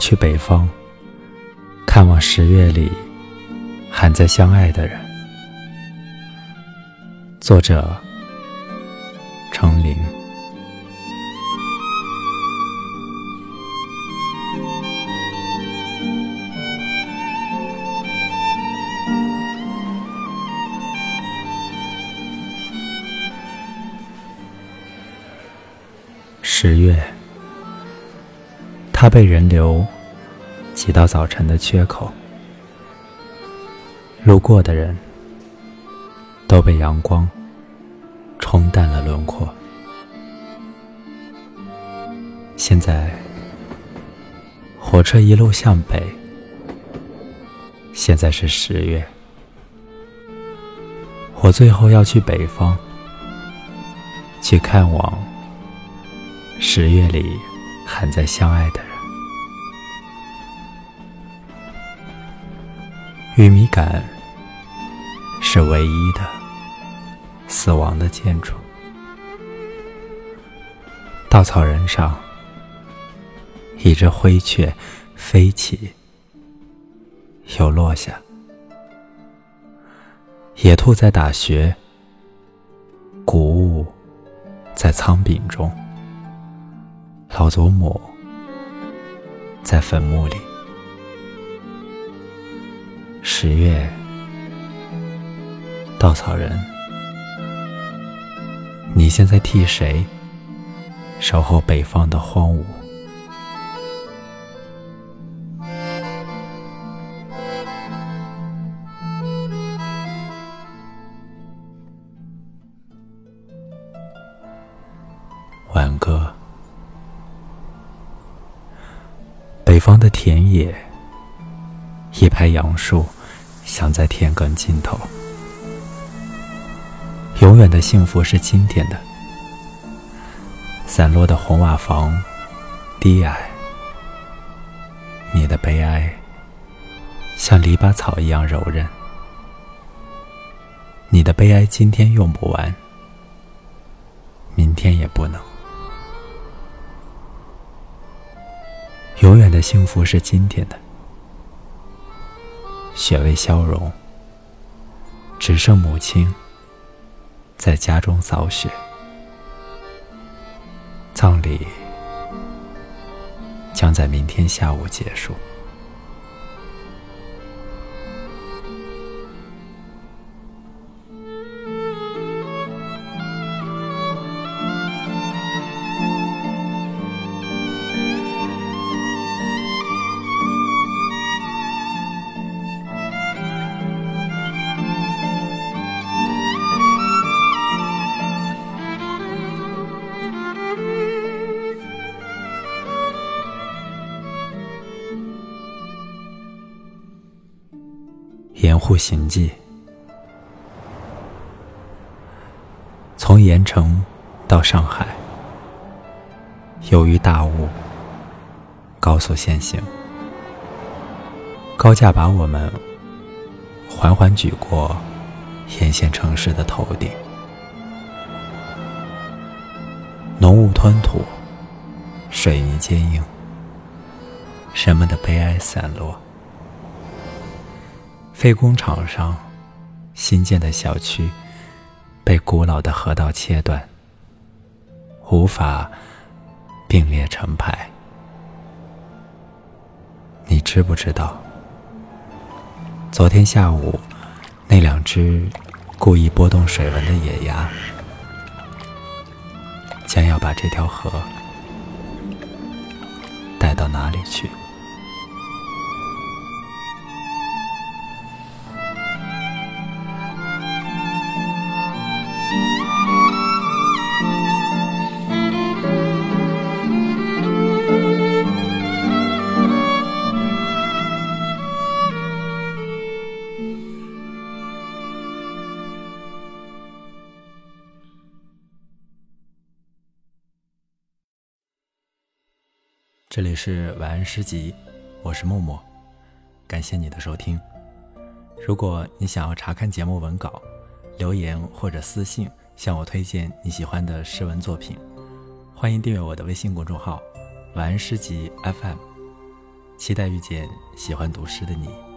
去北方，看望十月里还在相爱的人。作者：程琳。十月。它被人流挤到早晨的缺口，路过的人都被阳光冲淡了轮廓。现在，火车一路向北。现在是十月，我最后要去北方，去看望十月里还在相爱的人。玉米杆是唯一的死亡的建筑。稻草人上，一只灰雀飞起，又落下。野兔在打穴，谷物在仓廪中，老祖母在坟墓里。十月，稻草人，你现在替谁守候北方的荒芜？挽歌，北方的田野，一排杨树。想在天根尽头，永远的幸福是今天的。散落的红瓦房，低矮。你的悲哀，像篱笆草一样柔韧。你的悲哀今天用不完，明天也不能。永远的幸福是今天的。雪未消融，只剩母亲在家中扫雪。葬礼将在明天下午结束。掩护行迹，从盐城到上海，由于大雾，高速限行，高架把我们缓缓举过沿线城市的头顶，浓雾吞吐，水泥坚硬，人们的悲哀散落。废工厂上，新建的小区被古老的河道切断，无法并列成排。你知不知道？昨天下午，那两只故意拨动水纹的野鸭，将要把这条河带到哪里去？这里是晚安诗集，我是默默，感谢你的收听。如果你想要查看节目文稿，留言或者私信向我推荐你喜欢的诗文作品，欢迎订阅我的微信公众号“晚安诗集 FM”。期待遇见喜欢读诗的你。